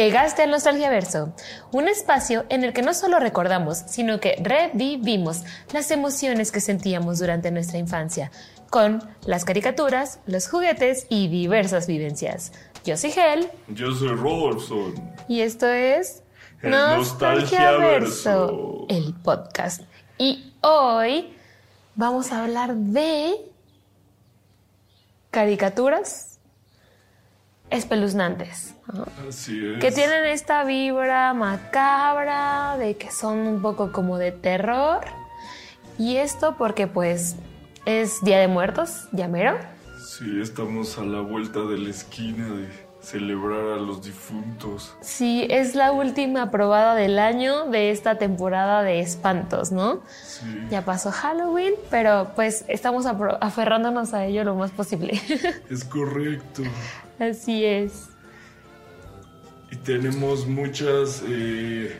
Llegaste al Nostalgia Verso, un espacio en el que no solo recordamos, sino que revivimos las emociones que sentíamos durante nuestra infancia, con las caricaturas, los juguetes y diversas vivencias. Yo soy Hel. Yo soy Rodolfo. Y esto es El Nostalgia Verso. el podcast. Y hoy vamos a hablar de caricaturas espeluznantes. ¿no? Así es. que tienen esta vibra macabra, de que son un poco como de terror. Y esto porque pues es Día de Muertos, ya mero. Sí, estamos a la vuelta de la esquina de celebrar a los difuntos. Sí, es la última probada del año de esta temporada de espantos, ¿no? Sí. Ya pasó Halloween, pero pues estamos aferrándonos a ello lo más posible. Es correcto. Así es. Y tenemos muchas eh,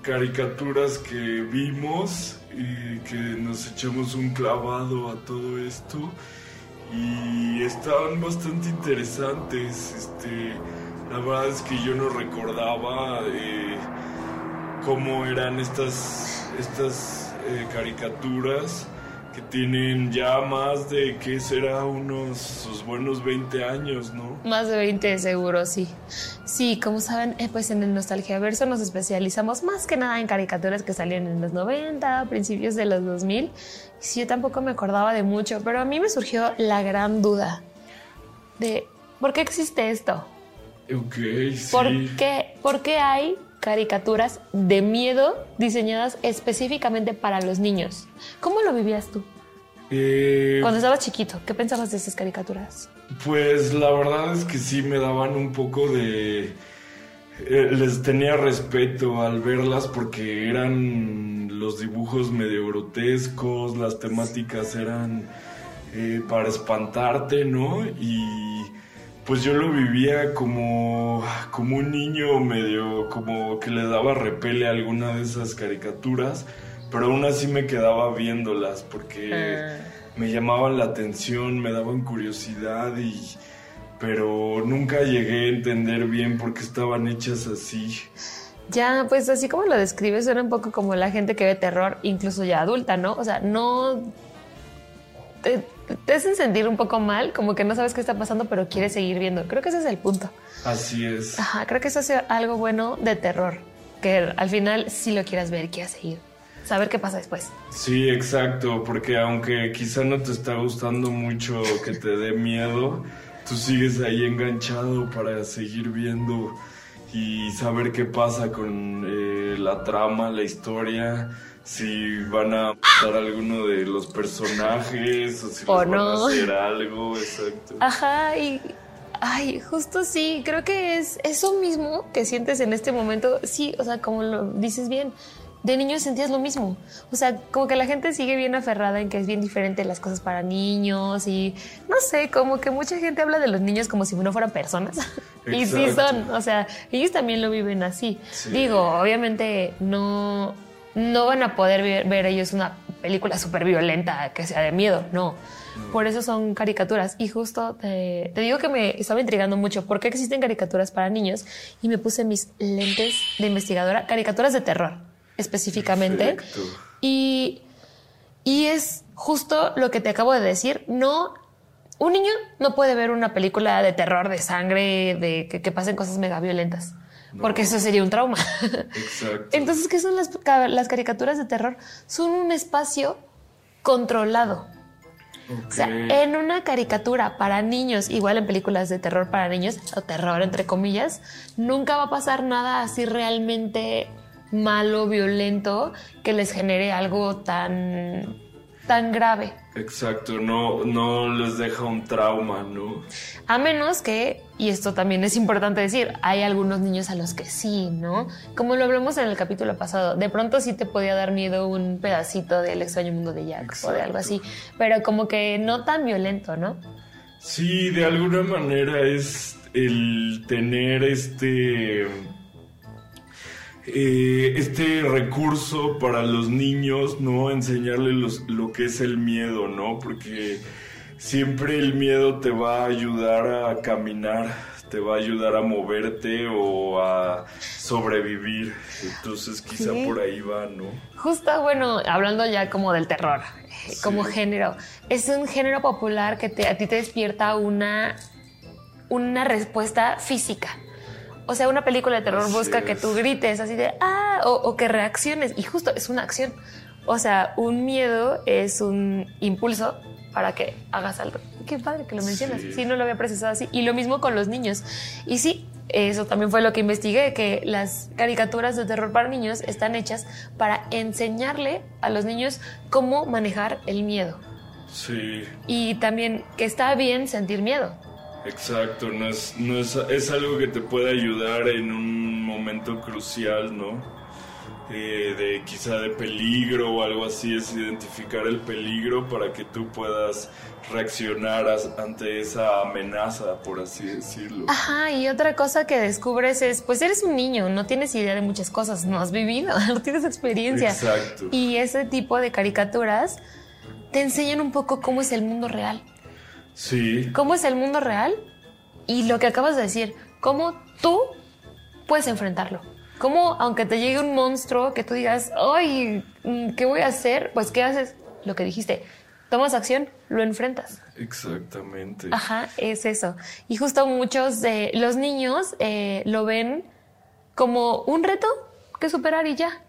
caricaturas que vimos y que nos echamos un clavado a todo esto. Y estaban bastante interesantes. Este, la verdad es que yo no recordaba eh, cómo eran estas, estas eh, caricaturas que tienen ya más de, ¿qué será? Unos sus buenos 20 años, ¿no? Más de 20 seguro, sí. Sí, como saben, eh, pues en el Nostalgia Verso nos especializamos más que nada en caricaturas que salían en los 90, principios de los 2000. Y sí, yo tampoco me acordaba de mucho, pero a mí me surgió la gran duda de ¿por qué existe esto? Ok, sí. ¿Por qué, por qué hay caricaturas de miedo diseñadas específicamente para los niños? ¿Cómo lo vivías tú? Eh, Cuando estabas chiquito, ¿qué pensabas de esas caricaturas? Pues la verdad es que sí me daban un poco de... eh, les tenía respeto al verlas porque eran los dibujos medio grotescos, las temáticas eran eh, para espantarte, ¿no? Y pues yo lo vivía como, como un niño medio, como que le daba repele a alguna de esas caricaturas, pero aún así me quedaba viéndolas porque Ah. me llamaban la atención, me daban curiosidad y pero nunca llegué a entender bien por qué estaban hechas así. Ya, pues así como lo describes, suena un poco como la gente que ve terror, incluso ya adulta, ¿no? O sea, no te, te hacen sentir un poco mal, como que no sabes qué está pasando, pero quieres seguir viendo. Creo que ese es el punto. Así es. Ajá, creo que eso es algo bueno de terror, que al final sí lo quieras ver, quieras seguir, saber qué pasa después. Sí, exacto, porque aunque quizá no te está gustando mucho que te dé miedo, tú sigues ahí enganchado para seguir viendo y saber qué pasa con eh, la trama, la historia, si van a matar a alguno de los personajes o si O les van no. a hacer algo, exacto. Ajá, y ay, justo sí, creo que es eso mismo que sientes en este momento. Sí, o sea, como lo dices bien, de niño sentías lo mismo. O sea, como que la gente sigue bien aferrada en que es bien diferente las cosas para niños y no sé, como que mucha gente habla de los niños como si no fueran personas. y sí son, o sea, ellos también lo viven así. Sí. Digo, obviamente no, no van a poder ver, ver ellos una película súper violenta que sea de miedo, no. Por eso son caricaturas. Y justo te, te digo que me estaba intrigando mucho por qué existen caricaturas para niños y me puse mis lentes de investigadora, caricaturas de terror específicamente. Perfecto. Y, y es justo lo que te acabo de decir. No, un niño no puede ver una película de terror, de sangre, de que, que pasen cosas mega violentas. Porque eso sería un trauma. Exacto. Entonces, ¿qué son las, ca- las caricaturas de terror? Son un espacio controlado. O sea, en una caricatura para niños, igual en películas de terror para niños, o terror entre comillas, nunca va a pasar nada así realmente malo, violento, que les genere algo tan, tan grave. Exacto, no, no les deja un trauma, ¿no? A menos que, y esto también es importante decir, hay algunos niños a los que sí, ¿no? Como lo hablamos en el capítulo pasado, de pronto sí te podía dar miedo un pedacito del extraño mundo de Jack o de algo así, pero como que no tan violento, ¿no? Sí, de alguna manera es el tener este eh, este recurso para los niños, ¿no? Enseñarles los- lo que es el miedo, ¿no? Porque siempre el miedo te va a ayudar a caminar, te va a ayudar a moverte o a sobrevivir. Entonces quizá por ahí va, ¿no? Justo, bueno, hablando ya como del terror, como género, es un género popular que te, a ti te despierta una, una respuesta física. O sea, una película de terror busca que tú grites así de, ah, o, que reacciones. Y justo es una acción. O sea, un miedo es un impulso para que hagas algo. Qué padre que lo mencionas. Sí. no lo había procesado así. Y lo mismo con los niños. Y sí, eso también fue lo que investigué, que las caricaturas de terror para niños están hechas para enseñarle a los niños cómo manejar el miedo. Sí. Y también que está bien sentir miedo. Exacto, no es, no es, es algo que te puede ayudar en un momento crucial, ¿no? Eh, de quizá de peligro o algo así, es identificar el peligro para que tú puedas reaccionar ante esa amenaza, por así decirlo. Ajá, y otra cosa que descubres es, pues eres un niño, no tienes idea de muchas cosas, no has vivido, no tienes experiencia. Exacto. Y ese tipo de caricaturas te enseñan un poco cómo es el mundo real. Sí. ¿Cómo es el mundo real? Y lo que acabas de decir, cómo tú puedes enfrentarlo. Cómo, aunque te llegue un monstruo que tú digas, ay, ¿qué voy a hacer? Pues, ¿qué haces? Lo que dijiste, tomas acción, lo enfrentas. Exactamente. Ajá, es eso. Y justo muchos de los niños eh, lo ven como un reto que superar y ya.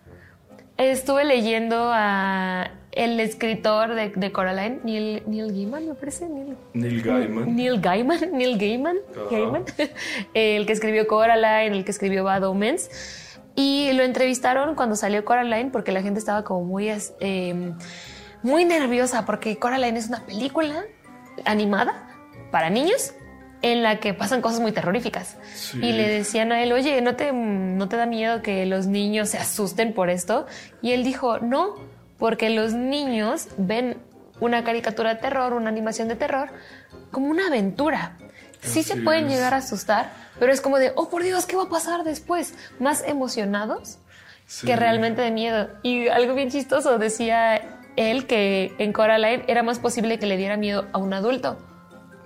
Estuve leyendo a el escritor de, Coraline, Neil, Neil Gaiman, me parece. Neil, Neil Gaiman. Neil Gaiman, Neil Gaiman, Gaiman el que escribió Coraline, el que escribió Bad Omens. Y lo entrevistaron cuando salió Coraline porque la gente estaba como muy, em, muy nerviosa porque Coraline es una película animada para niños en la que pasan cosas muy terroríficas. Y le decían a él, oye, ¿no te, ¿no te da miedo que los niños se asusten por esto? Y él dijo, no, porque los niños ven una caricatura de terror, una animación de terror, como una aventura. Sí se pueden llegar a asustar, pero es como de, oh por Dios, ¿qué va a pasar después? Más emocionados que realmente de miedo. Y algo bien chistoso, decía él que en Coraline era más posible que le diera miedo a un adulto.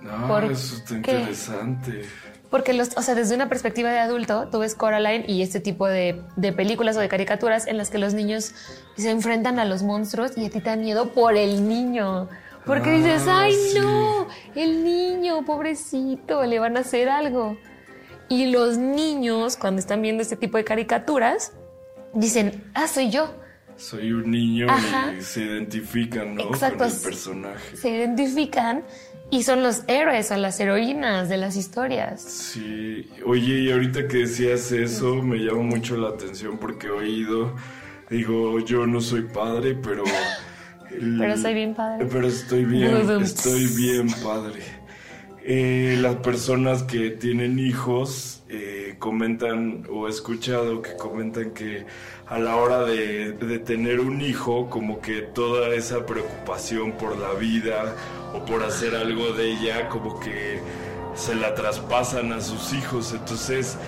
No, eso está interesante. Porque, los, o sea, desde una perspectiva de adulto, tú ves Coraline y este tipo de, películas o de caricaturas en las que los niños se enfrentan a los monstruos y a ti te da miedo por el niño. Porque dices, ah, ay, no, el niño, pobrecito, le van a hacer algo. Y los niños, cuando están viendo este tipo de caricaturas, dicen, ah, soy yo. Soy un niño y se identifican, ¿no? Exacto. Con el personaje. Se identifican y son los héroes o las heroínas de las historias. Sí, oye, y ahorita que decías eso me llama mucho la atención porque he oído, digo, yo no soy padre, pero... pero soy bien padre. Pero estoy bien, estoy bien padre. Eh, las personas que tienen hijos eh, comentan o he escuchado que comentan que a la hora de, tener un hijo, como que toda esa preocupación por la vida o por hacer algo de ella, como que se la traspasan a sus hijos. Entonces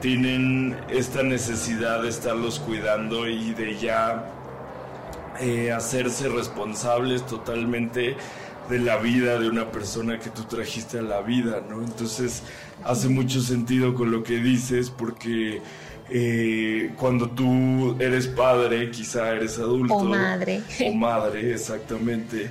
tienen esta necesidad de estarlos cuidando y de ya eh, hacerse responsables totalmente de la vida de una persona que tú trajiste a la vida, ¿no? Entonces hace mucho sentido con lo que dices porque eh, cuando tú eres padre, quizá eres adulto. O madre. O madre, exactamente.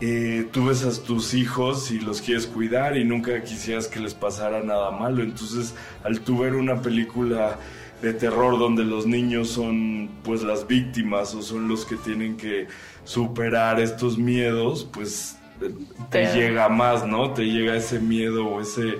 Eh, tú ves a tus hijos y los quieres cuidar y nunca quisieras que les pasara nada malo. Entonces, al tú ver una película de terror donde los niños son pues las víctimas o son los que tienen que superar estos miedos, pues te llega más, ¿no? Te llega ese miedo o ese,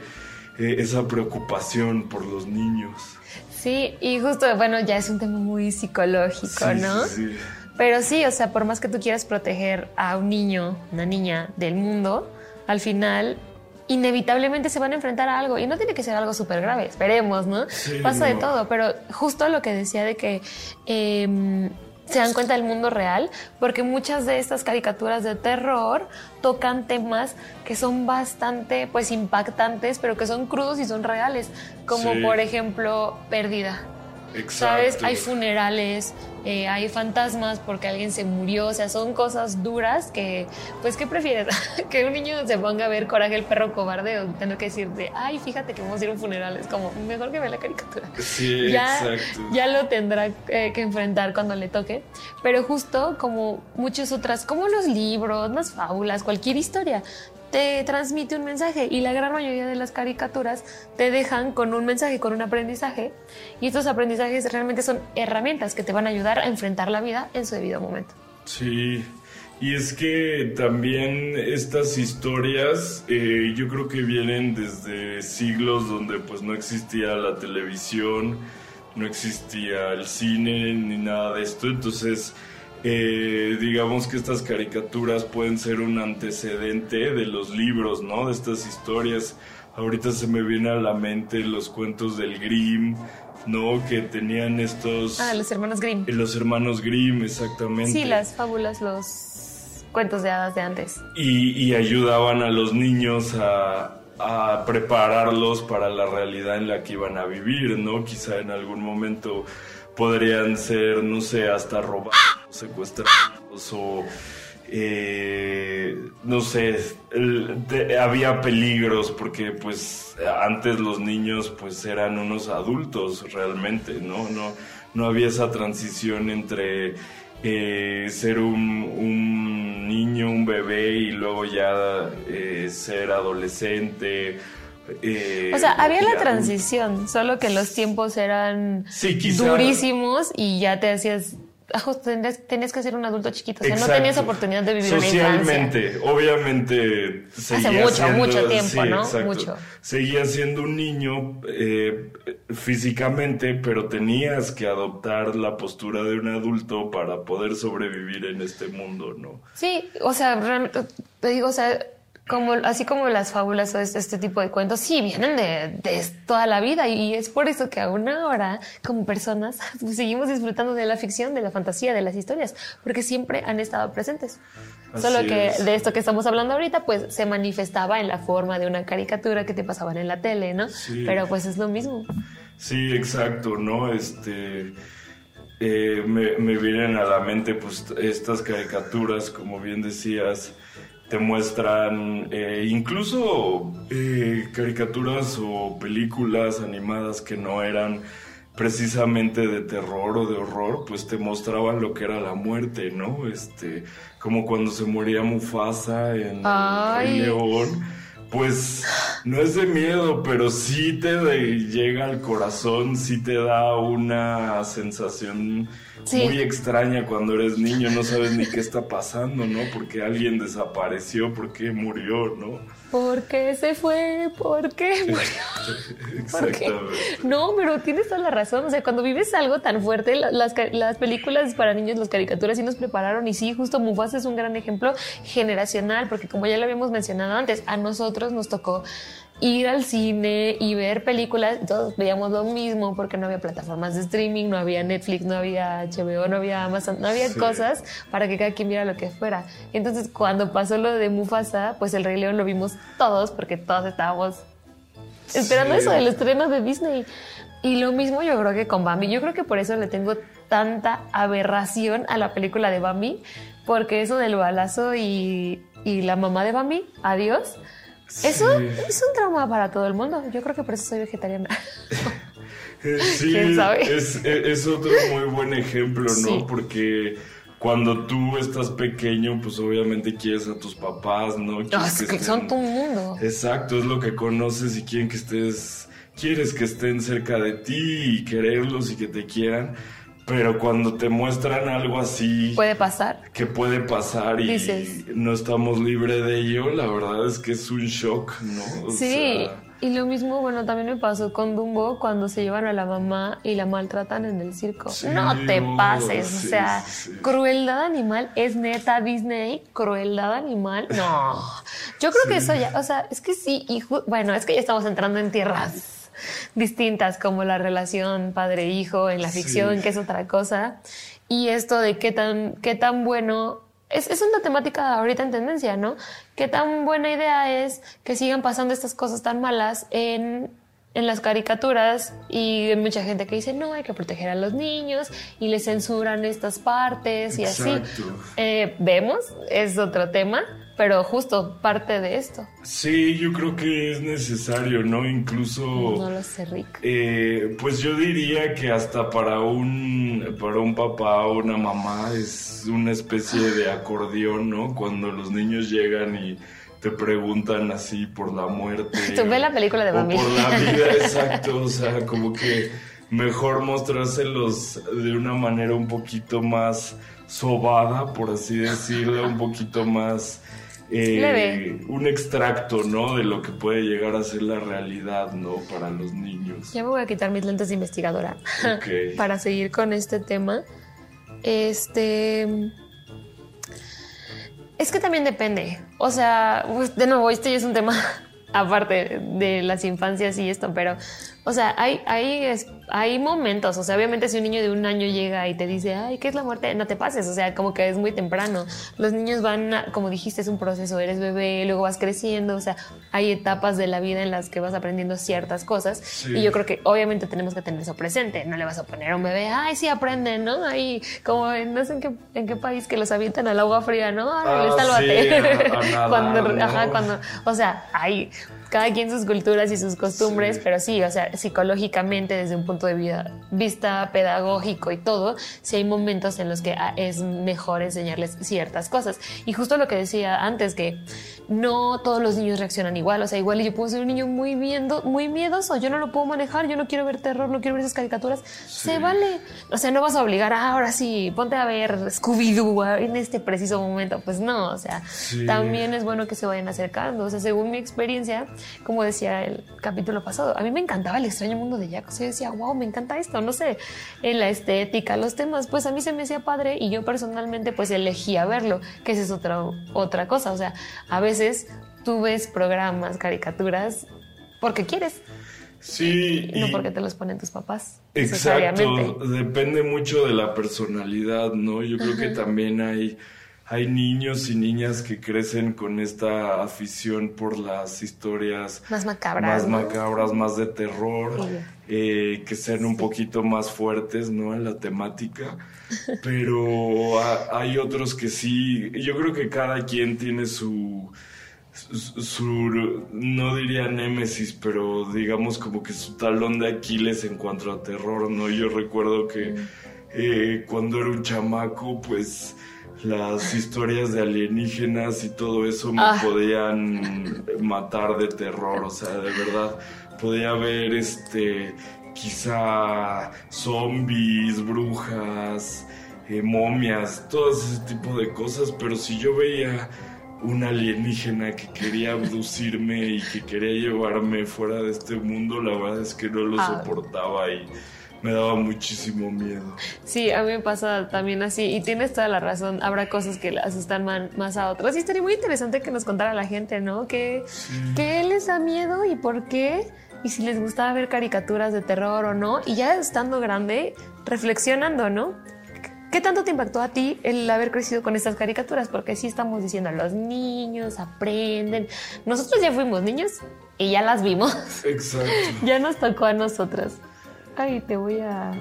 eh, esa preocupación por los niños. Sí, y justo, bueno, ya es un tema muy psicológico, ¿no? Sí, Pero sí, o sea, por más que tú quieras proteger a un niño, una niña del mundo, al final inevitablemente se van a enfrentar a algo y no tiene que ser algo súper grave, esperemos, ¿no? Pasa de todo, pero justo lo que decía de que em, se dan cuenta del mundo real, porque muchas de estas caricaturas de terror tocan temas que son bastante pues impactantes, pero que son crudos y son reales, como por ejemplo pérdida. ¿Sabes? Hay funerales, eh, hay fantasmas porque alguien se murió, o sea, son cosas duras que, pues, ¿qué prefieres? que un niño se ponga a ver Coraje el perro cobarde o tener que decirte, ay, fíjate que vamos a ir a un funeral, es como, mejor que vea la caricatura. Sí, ya, exacto. Ya lo tendrá eh, que enfrentar cuando le toque, pero justo como muchas otras, como los libros, las fábulas, cualquier historia, te transmite un mensaje y la gran mayoría de las caricaturas te dejan con un mensaje, con un aprendizaje y estos aprendizajes realmente son herramientas que te van a ayudar a enfrentar la vida en su debido momento. Sí, y es que también estas historias eh, yo creo que vienen desde siglos donde pues no existía la televisión, no existía el cine ni nada de esto, entonces eh, digamos que estas caricaturas pueden ser un antecedente de los libros, ¿no? De estas historias. Ahorita se me viene a la mente los cuentos del Grimm, ¿no? Que tenían estos... Ah, los hermanos Grimm. Eh, los hermanos Grimm, exactamente. Sí, las fábulas, los cuentos de hadas de antes. Y, y ayudaban a los niños a, a prepararlos para la realidad en la que iban a vivir, ¿no? Quizá en algún momento podrían ser, no sé, hasta robados, secuestrados o... Eh, no sé, había peligros porque pues antes los niños pues eran unos adultos realmente, ¿no? No, no había esa transición entre eh, ser un, niño, un bebé y luego ya eh, ser adolescente eh, o sea, había la transición, solo que los tiempos eran durísimos y ya te hacías tenías, tenías, que ser un adulto chiquito, o sea, no tenías oportunidad de vivir Socialmente, obviamente. Hace mucho, mucho tiempo, ¿no? Mucho. Seguía siendo un niño eh, físicamente, pero tenías que adoptar la postura de un adulto para poder sobrevivir en este mundo, ¿no? Sí, o sea, realmente, te digo, o sea, como, así como las fábulas o este, este, tipo de cuentos, sí, vienen de, de, toda la vida y es por eso que aún ahora, como personas, seguimos disfrutando de la ficción, de la fantasía, de las historias, porque siempre han estado presentes. Solo que de esto que estamos hablando ahorita, pues se manifestaba en la forma de una caricatura que te pasaban en la tele, ¿no? Pero pues es lo mismo. Sí, exacto, ¿no? Este... Eh, me, me vienen a la mente pues estas caricaturas, como bien decías, te muestran eh, incluso eh, caricaturas o películas animadas que no eran precisamente de terror o de horror, pues te mostraban lo que era la muerte, ¿no? Este, como cuando se moría Mufasa en El León, pues no es de miedo, pero sí te llega al corazón, sí te da una sensación muy extraña cuando eres niño, no sabes ni qué está pasando, ¿no? Porque alguien desapareció, porque murió, ¿no? ¿Por qué se fue? ¿Por qué murió? Exactamente. No, pero tienes toda la razón. O sea, cuando vives algo tan fuerte, las, las películas para niños, las caricaturas sí nos prepararon. Y sí, justo Mufasa es un gran ejemplo generacional, porque como ya lo habíamos mencionado antes, a nosotros nos tocó ir al cine y ver películas, todos veíamos lo mismo porque no había plataformas de streaming, no había Netflix, no había HBO, no había Amazon, no había cosas para que cada quien viera lo que fuera. Entonces, cuando pasó lo de Mufasa, pues el Rey León lo vimos todos porque todos estábamos esperando eso del estreno de Disney. Y lo mismo yo creo que con Bambi. Yo creo que por eso le tengo tanta aberración a la película de Bambi, porque eso del balazo y, y la mamá de Bambi, adiós eso es un trauma para todo el mundo. Yo creo que por eso soy vegetariana. sí, Es, otro muy buen ejemplo, ¿no? Porque cuando tú estás pequeño, pues obviamente quieres a tus papás, ¿no? es que, son tu mundo. Exacto, es lo que conoces y quieren que estés, quieres que estén cerca de ti y quererlos y que te quieran. Pero cuando te muestran algo así... Puede pasar. Que puede pasar y no estamos libres de ello, la verdad es que es un shock, ¿no? sí, y lo mismo, bueno, también me pasó con Dumbo cuando se llevan a la mamá y la maltratan en el circo. no te pases, o sea, crueldad animal es neta Disney, crueldad animal, no. Yo creo que eso ya, o sea, es que sí, y bueno, es que ya estamos entrando en tierras distintas como la relación padre-hijo en la ficción, que es otra cosa, y esto de qué tan, qué tan bueno es, es, una temática ahorita en tendencia, ¿no? Qué tan buena idea es que sigan pasando estas cosas tan malas en en las caricaturas y hay mucha gente que dice no hay que proteger a los niños y le censuran estas partes y así. Eh, vemos es otro tema pero justo parte de esto. Sí, yo creo que es necesario, ¿no? Incluso... No lo sé, Rick. Eh, pues yo diría que hasta para un, para un papá o una mamá es una especie de acordeón, ¿no? Cuando los niños llegan y te preguntan así por la muerte. Tú ves la película de Bambi. por la vida, exacto. O sea, como que mejor mostrárselos de una manera un poquito más sobada, por así decirlo, un poquito más eh, un extracto, ¿no? De lo que puede llegar a ser la realidad, ¿no? Para los niños. Ya me voy a quitar mis lentes de investigadora para seguir con este tema. Este... Es que también depende. O sea, pues, de nuevo, este ya es un tema aparte de las infancias y esto, pero, o sea, hay, hay, hay momentos, o sea, obviamente si un niño de un año llega y te dice, ay, ¿qué es la muerte? No te pases, o sea, como que es muy temprano. Los niños van, como dijiste, es un proceso, eres bebé, luego vas creciendo, o sea, hay etapas de la vida en las que vas aprendiendo ciertas cosas y yo creo que obviamente tenemos que tener eso presente, no le vas a poner a un bebé, ay, sí aprende, ¿no? Ahí, como no sé en qué, en qué país que los avientan al agua fría, ¿no? Ah, sálvate. cuando, ajá, cuando, o sea, hay cada quien sus culturas y sus costumbres, pero sí, o sea, psicológicamente, desde un punto de vida, vista pedagógico y todo, sí hay momentos en los que ah, es mejor enseñarles ciertas cosas. Y justo lo que decía antes, que no todos los niños reaccionan igual, o sea, igual yo puedo ser un niño muy, viendo, muy miedoso, yo no lo puedo manejar, yo no quiero ver terror, no quiero ver esas caricaturas, se vale. O sea, no vas a obligar, ah, ahora sí, ponte a ver Scooby-Doo ah, en este preciso momento, pues no, o sea, también es bueno que se vayan acercando, o sea, según mi experiencia, como decía el capítulo pasado, a mí me encantaba el extraño mundo de Jack. O sea, yo decía, wow, me encanta esto, no sé, en la estética, los temas, pues a mí se me hacía padre y yo personalmente pues elegía verlo, que esa es otra, otra cosa. O sea, a veces tú ves programas, caricaturas, porque quieres. Sí. no porque te los ponen tus papás. Exacto. Depende mucho de la personalidad, ¿no? Yo creo que también hay hay niños y niñas que crecen con esta afición por las historias más macabras, más, macabras, más de terror, eh, que sean un poquito más fuertes ¿no? en la temática. Pero hay otros que sí, yo creo que cada quien tiene su, su, no diría némesis, pero digamos como que su talón de Aquiles en cuanto a terror, ¿no? Yo recuerdo que eh, cuando era un chamaco, pues las historias de alienígenas y todo eso me ah. podían matar de terror, o sea, de verdad podía haber este quizá zombies, brujas, eh, momias, todo ese tipo de cosas, pero si yo veía un alienígena que quería abducirme y que quería llevarme fuera de este mundo, la verdad es que no lo ah. soportaba y me daba muchísimo miedo. Sí, a mí me pasa también así y tienes toda la razón, habrá cosas que le asustan más a otras y estaría muy interesante que nos contara la gente, ¿no? ¿Qué, ¿Qué les da miedo y por qué? Y si les gustaba ver caricaturas de terror o no, y ya estando grande, reflexionando, ¿no? ¿Qué tanto te impactó a ti el haber crecido con estas caricaturas? Porque sí estamos diciendo, los niños aprenden. Nosotros ya fuimos niños y ya las vimos. Exacto. ya nos tocó a nosotras y te voy a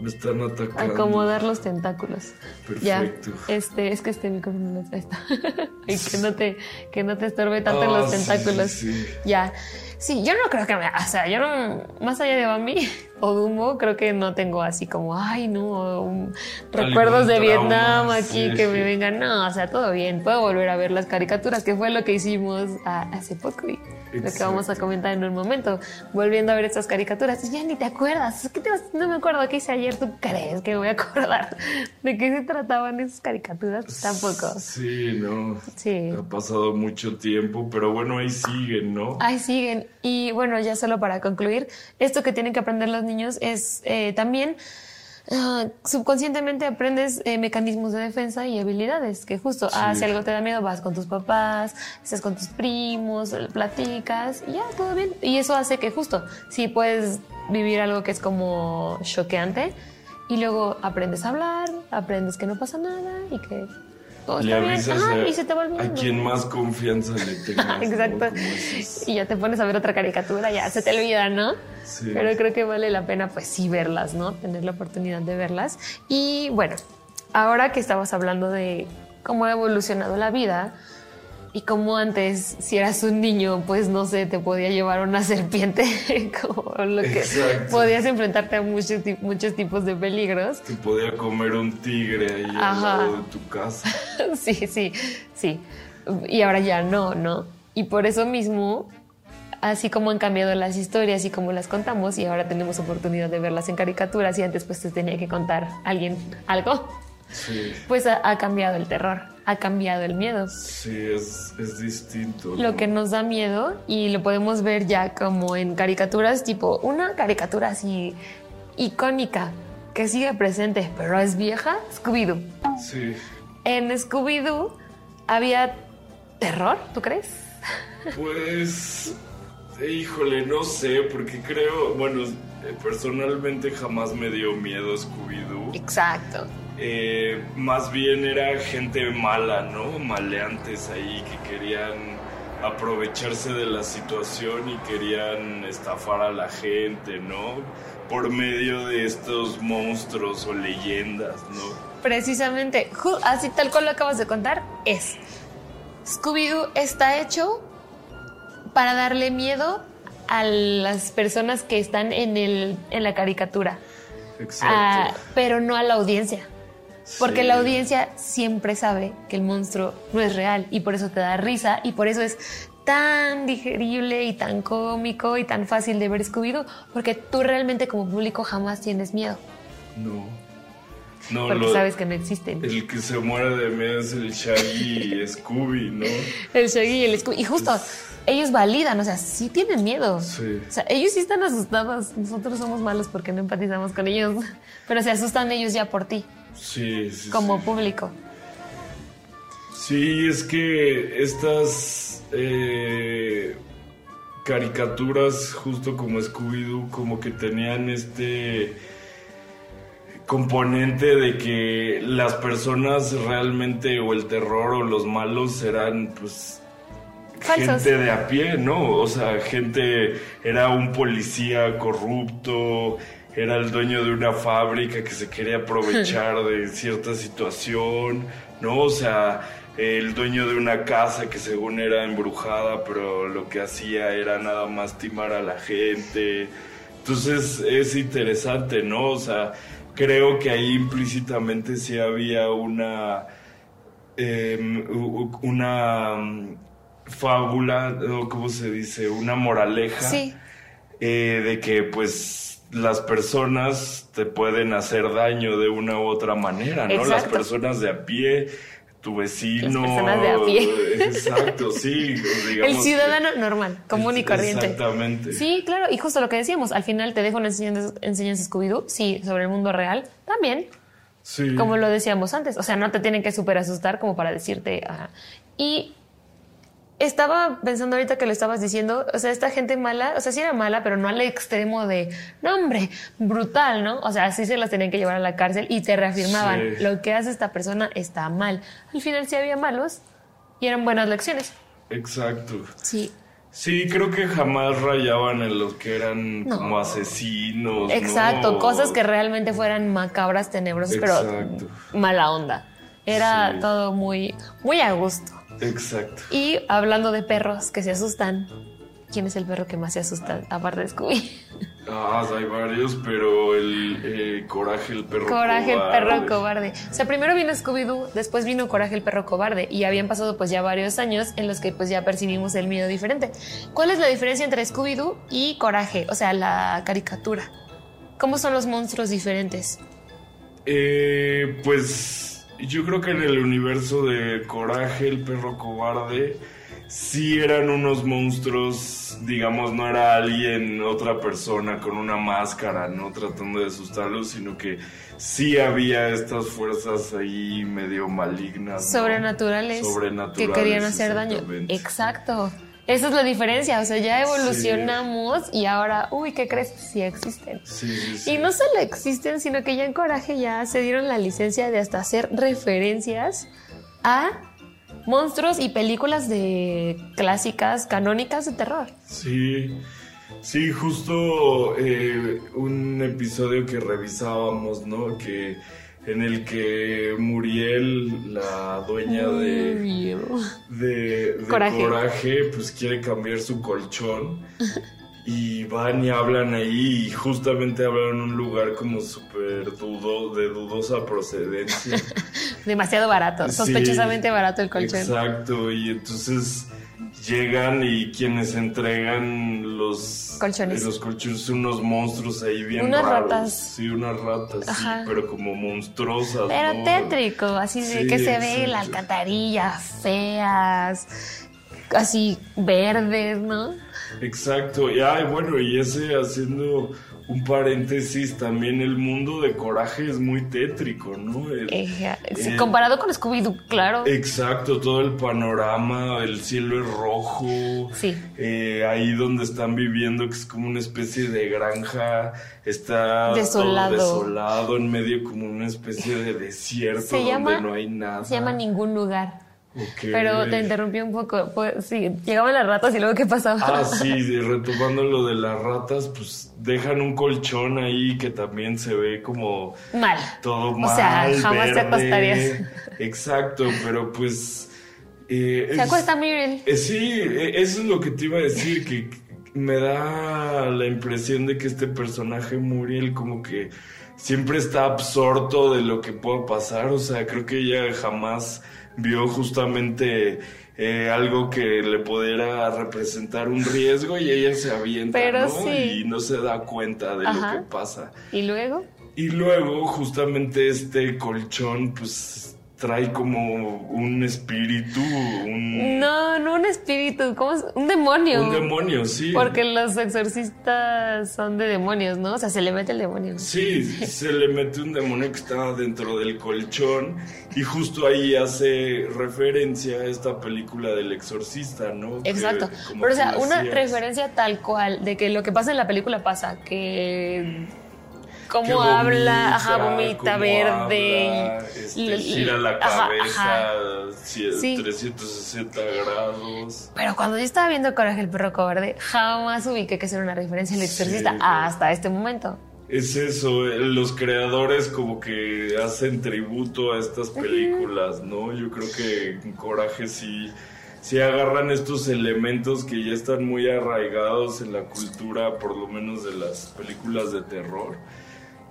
me están atacando. Acomodar los tentáculos. Perfecto. Ya, este, es que este micrófono está. y que no te, que no te estorbe tanto en los ah, tentáculos. Ya. Sí, yo no creo que me. O sea, yo no. Más allá de Bambi o Dumbo, creo que no tengo así como, ay, no, recuerdos de Vietnam aquí que me vengan. No, o sea, todo bien. Puedo volver a ver las caricaturas, que fue lo que hicimos hace poco lo que vamos a comentar en un momento. Volviendo a ver estas caricaturas, ya ni te acuerdas. ¿Qué te no me acuerdo qué hice ayer. ¿Tú crees que me voy a acordar de qué se trataban esas caricaturas? Tampoco. Sí, no. Sí. Ha pasado mucho tiempo, pero bueno, ahí siguen, ¿no? Ahí siguen. Y bueno, ya solo para concluir, esto que tienen que aprender los niños es eh, también Ah, subconscientemente aprendes eh, mecanismos de defensa y habilidades, que justo, ah, si algo te da miedo, vas con tus papás, estás con tus primos, platicas y ya, todo bien. Y eso hace que justo, si puedes vivir algo que es como choqueante y luego aprendes a hablar, aprendes que no pasa nada y que todo Le está bien. Ajá, y se te va a quien más confianza le tengas. Exacto. Y ya te pones a ver otra caricatura, ya se te olvida, ¿no? Sí. Pero creo que vale la pena, pues sí, verlas, ¿no? Tener la oportunidad de verlas. Y bueno, ahora que estabas hablando de cómo ha evolucionado la vida y cómo antes, si eras un niño, pues no sé, te podía llevar una serpiente, como lo que Exacto. podías enfrentarte a muchos, muchos tipos de peligros. Te podía comer un tigre ahí al Ajá. lado de tu casa. sí, sí, sí. Y ahora ya no, ¿no? Y por eso mismo, así como han cambiado las historias y como las contamos, y ahora tenemos oportunidad de verlas en caricaturas y antes pues te tenía que contar alguien algo, Sí, pues ha, ha cambiado el terror, ha cambiado el miedo. sí, es, es distinto. Lo que nos da miedo y lo podemos ver ya como en caricaturas, tipo una caricatura así icónica que sigue presente, pero es vieja, Scooby-Doo. Sí, En Scooby-Doo había terror, ¿tú crees? pues, híjole, no sé, porque creo, bueno, personalmente jamás me dio miedo Scooby-Doo. Exacto. Eh, más bien era gente mala, ¿no? Maleantes ahí que querían aprovecharse de la situación y querían estafar a la gente, ¿no? Por medio de estos monstruos o leyendas, ¿no? Precisamente, así tal cual lo acabas de contar, es. Scooby-Doo está hecho para darle miedo a las personas que están en, el, en la caricatura, Exacto. Ah, pero no a la audiencia. Porque Sí. la audiencia siempre sabe que el monstruo no es real y por eso te da risa y por eso es tan digerible y tan cómico y tan fácil de ver Scooby-Doo, porque tú realmente como público jamás tienes miedo, No. No, porque lo- sabes que no existen. el que se muere de miedo es el Shaggy y Scooby, ¿no? El Shaggy y el Scooby. Y justo, ellos validan, o sea, sí tienen miedo. Sí. O sea, ellos sí están asustados. Nosotros somos malos porque no empatizamos con ellos. Pero se asustan ellos ya por ti, Sí, sí. como sí. público. Sí, es que estas eh, caricaturas, justo como Scooby-Doo, como que tenían este componente de que las personas realmente o el terror o los malos eran pues Falsos. gente de a pie, ¿no? O sea, gente era un policía corrupto, era el dueño de una fábrica que se quería aprovechar de cierta situación, ¿no? O sea, el dueño de una casa que según era embrujada, pero lo que hacía era nada más timar a la gente. Entonces es interesante, ¿no? O sea, creo que ahí implícitamente sí había una eh, u- una mm, fábula, o cómo se dice, una moraleja Sí. eh, de que pues las personas te pueden hacer daño de una u otra manera, ¿no? Las personas de a pie, tu vecino. Las personas de a pie. Exacto, sí. El que- ciudadano normal, común y corriente. Exactamente. Sí, claro, y justo lo que decíamos, al final te dejo una enseñanza, enseñanza Scooby-Doo, sí, sobre el mundo real, también, Sí. como lo decíamos antes, o sea, no te tienen que súper asustar como para decirte, ah, y estaba pensando ahorita que lo estabas diciendo, o sea, esta gente mala, o sea, sí era mala, pero no al extremo de, no hombre, brutal, ¿no? O sea, sí se las tenían que llevar a la cárcel y te reafirmaban, Sí. lo que hace esta persona está mal. Al final sí había malos y eran buenas lecciones. Exacto. Sí. Sí, creo que jamás rayaban en los que eran No. como asesinos. Exacto, ¿no? cosas que realmente fueran macabras, tenebrosas, pero Exacto. mala onda. Era Sí. todo muy, muy a gusto. Exacto. Y hablando de perros que se asustan, ¿quién es el perro que más se asusta aparte de Scooby? Ah, hay varios, pero el eh, Coraje el perro Coraje el cobarde. perro cobarde. O sea, primero vino Scooby-Doo, después vino Coraje el perro cobarde y habían pasado pues ya varios años en los que pues ya percibimos el miedo diferente. ¿Cuál es la diferencia entre Scooby-Doo y Coraje? O sea, la caricatura. ¿Cómo son los monstruos diferentes? Eh, pues yo creo que en el universo de Coraje el perro cobarde sí eran unos monstruos, digamos, no era alguien, otra persona con una máscara, no tratando de asustarlos, sino que sí había estas fuerzas ahí medio malignas. ¿no? sobrenaturales, Sobrenaturales, que querían hacer daño. Exacto. Esa es la diferencia. O sea, ya evolucionamos y ahora, uy, ¿qué crees? Sí existen. Sí, sí, sí. Y no solo existen, sino que ya en Coraje ya se dieron la licencia de hasta hacer referencias a monstruos y películas de clásicas, canónicas de terror. Sí, sí, justo eh, un episodio que revisábamos, ¿no? Que en el que Muriel, la dueña de, de, de Coraje. coraje. pues quiere cambiar su colchón. Y van y hablan ahí y justamente hablan en un lugar como súper dudo, de dudosa procedencia. Demasiado barato, Sí, sospechosamente barato el colchón. Exacto, y entonces llegan y quienes entregan los Colchones. eh, los colchones son unos monstruos ahí bien Unas raros. ratas. Sí, unas ratas, sí, pero como monstruosas. Pero ¿no? tétrico, así de Sí, que se ve la alcantarilla, feas, así verdes, ¿no? Exacto, y ay, bueno, y ese haciendo un paréntesis, también el mundo de coraje es muy tétrico, ¿no? El- sí, comparado con Scooby-Doo, claro. Exacto, todo el panorama, el cielo es rojo. Sí. Eh, ahí donde están viviendo, que es como una especie de granja, está Desolado. todo desolado, en medio como una especie de desierto Se donde llama- no hay nada. Se llama Ningún Lugar. Pero te interrumpí un poco. Pues, sí, llegaban las ratas y luego ¿qué pasaba? Ah, sí, retomando lo de las ratas, pues dejan un colchón ahí que también se ve como Mal. todo O mal, sea, jamás te verde. acostarías. Exacto, pero pues... eh, Se es- acuesta Muriel. Eh, sí, eh, eso es lo que te iba a decir, que me da la impresión de que este personaje Muriel como que siempre está absorto de lo que pueda pasar, o sea, creo que ella jamás vio justamente eh, algo que le pudiera representar un riesgo y ella se avienta, Pero ¿no? sí. Y no se da cuenta de Ajá. lo que pasa. ¿Y luego? Y luego, justamente este colchón, pues trae como un espíritu, un, No, no un espíritu, ¿cómo es? Un demonio. un demonio, sí. Porque los exorcistas son de demonios, ¿no? O sea, se le mete el demonio. Sí, se le mete un demonio que está dentro del colchón y justo ahí hace referencia a esta película del exorcista, ¿no? Exacto. Pero, o sea, una referencia tal cual de que lo que pasa en la película pasa, que cómo que habla, ajá, vomita cómo verde, habla, y- este, gira la cabeza ajá. sí, Sí. 360 grados. Pero cuando yo estaba viendo Coraje el perro cobarde, jamás ubiqué que era una referencia al exorcista Sí. hasta este momento. Es eso, eh, los creadores como que hacen tributo a estas películas, ¿no? Yo creo que Coraje sí, sí agarran estos elementos que ya están muy arraigados en la cultura, por lo menos de las películas de terror.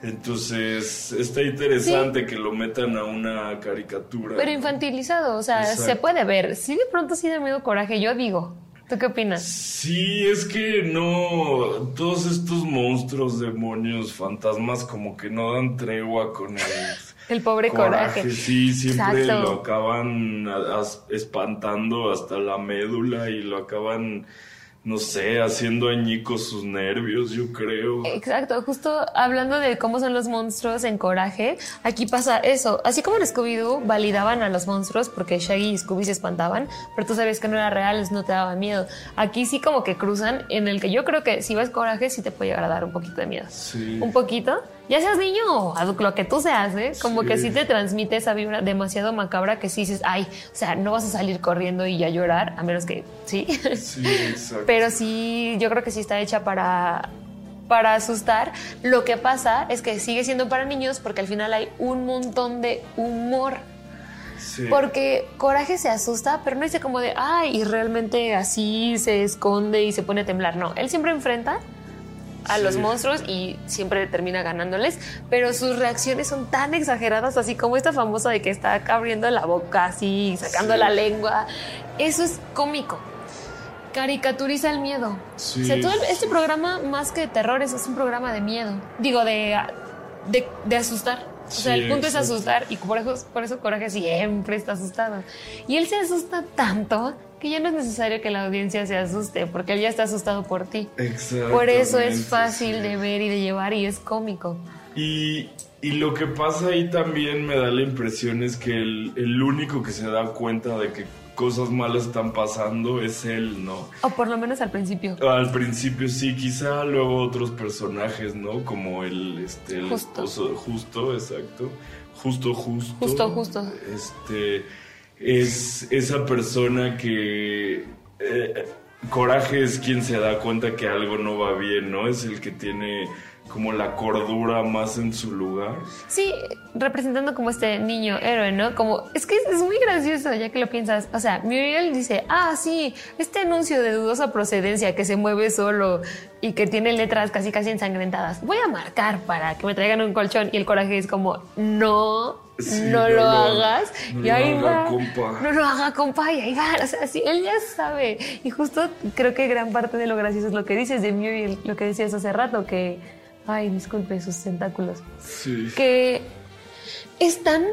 Entonces, está interesante que lo metan a una caricatura. Pero infantilizado, o sea, Exacto. se puede ver. Sí, de pronto sí da miedo Coraje, yo digo. ¿Tú qué opinas? Sí, es que no, todos estos monstruos, demonios, fantasmas como que no dan tregua con el El pobre Coraje. Sí, siempre Exacto. lo acaban espantando hasta la médula y lo acaban, no sé, haciendo añicos sus nervios, yo creo. Exacto, justo hablando de cómo son los monstruos en Coraje, aquí pasa eso. Así como en Scooby-Doo validaban a los monstruos porque Shaggy y Scooby se espantaban, pero tú sabías que no era real, no te daba miedo. Aquí sí como que cruzan en el que yo creo que si ves Coraje sí te puede llegar a dar un poquito de miedo. Sí. Un poquito. Ya seas niño o lo que tú seas, ¿eh? Como Sí. que sí te transmite esa vibra demasiado macabra que sí dices, ay, o sea, no vas a salir corriendo y a llorar, a menos que sí. Sí, exacto. Pero sí, yo creo que sí está hecha para, para asustar. Lo que pasa es que sigue siendo para niños porque al final hay un montón de humor. Sí. Porque Coraje se asusta, pero no dice como de, ay, y realmente así se esconde y se pone a temblar. No, él siempre enfrenta a Sí. los monstruos y siempre termina ganándoles, pero sus reacciones son tan exageradas, así como esta famosa de que está abriendo la boca así, sacando Sí. la lengua. Eso es cómico. Caricaturiza el miedo. Sí, O sea, todo el- este programa, más que de terror, es, un programa de miedo. Digo, de, de, de asustar. O sea, Sí, el punto es asustar y por eso, por eso Coraje siempre está asustado. Y él se asusta tanto que ya no es necesario que la audiencia se asuste, porque él ya está asustado por ti. Por eso es fácil sí. de ver y de llevar y es cómico. Y, y lo que pasa ahí también me da la impresión es que el, el único que se da cuenta de que cosas malas están pasando es él, ¿no? O por lo menos al principio. Al principio sí, quizá luego otros personajes, ¿no? Como el, este, el Justo. esposo justo, exacto. Justo, justo. Justo, justo. Este, es esa persona que... eh, coraje es quien se da cuenta que algo no va bien, ¿no? Es el que tiene como la cordura más en su lugar. Sí, representando como este niño héroe, ¿no? Como, es que es, muy gracioso ya que lo piensas. O sea, Muriel dice, ah, sí, este anuncio de dudosa procedencia que se mueve solo y que tiene letras casi casi ensangrentadas. Voy a marcar para que me traigan un colchón. Y el coraje es como, no, Sí, no, no lo, lo- hagas. no y lo ahí haga, va. compa. No lo haga, compa, y ahí va. O sea, sí, él ya sabe. Y justo creo que gran parte de lo gracioso es lo que dices de Muriel, lo que decías hace rato, que, ay, disculpe sus tentáculos Sí. que es tan,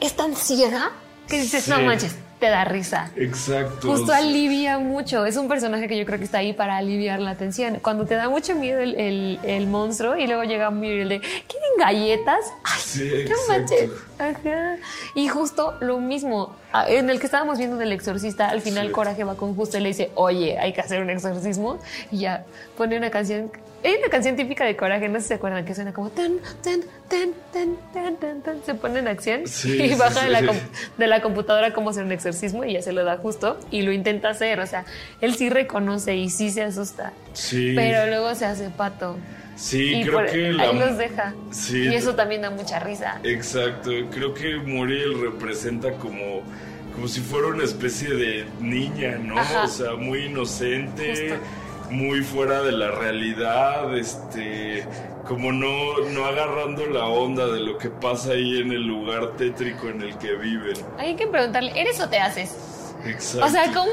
es tan ciega que dices, Sí. no manches, te da risa. Exacto. Justo alivia mucho. Es un personaje que yo creo que está ahí para aliviar la tensión. Cuando te da mucho miedo el, el- el monstruo y luego llega Muriel de, ¿quieren galletas? Ay, Sí, no manches. Ajá. Y justo lo mismo. En el que estábamos viendo del exorcista, al final Sí. Coraje va con Justo y le dice, oye, hay que hacer un exorcismo. Y ya pone una canción. Hay una canción típica de Coraje, no sé si se acuerdan, que suena como tan, tan, tan, tan, tan, tan, tan. Se pone en acción Sí, y baja sí. De, la de la computadora cómo hacer un exorcismo y ya se lo da justo y lo intenta hacer. O sea, él sí reconoce y sí se asusta, pero luego se hace pato. Sí, y creo por- que la- ahí los deja. Sí. Y eso también da mucha risa. Exacto, creo que Muriel representa como, como si fuera una especie de niña, ¿no? Ajá. O sea, muy inocente, Justo. muy fuera de la realidad, este, como no, no agarrando la onda de lo que pasa ahí en el lugar tétrico en el que viven. Hay que preguntarle, ¿eres o te haces? Exacto. O sea, ¿cómo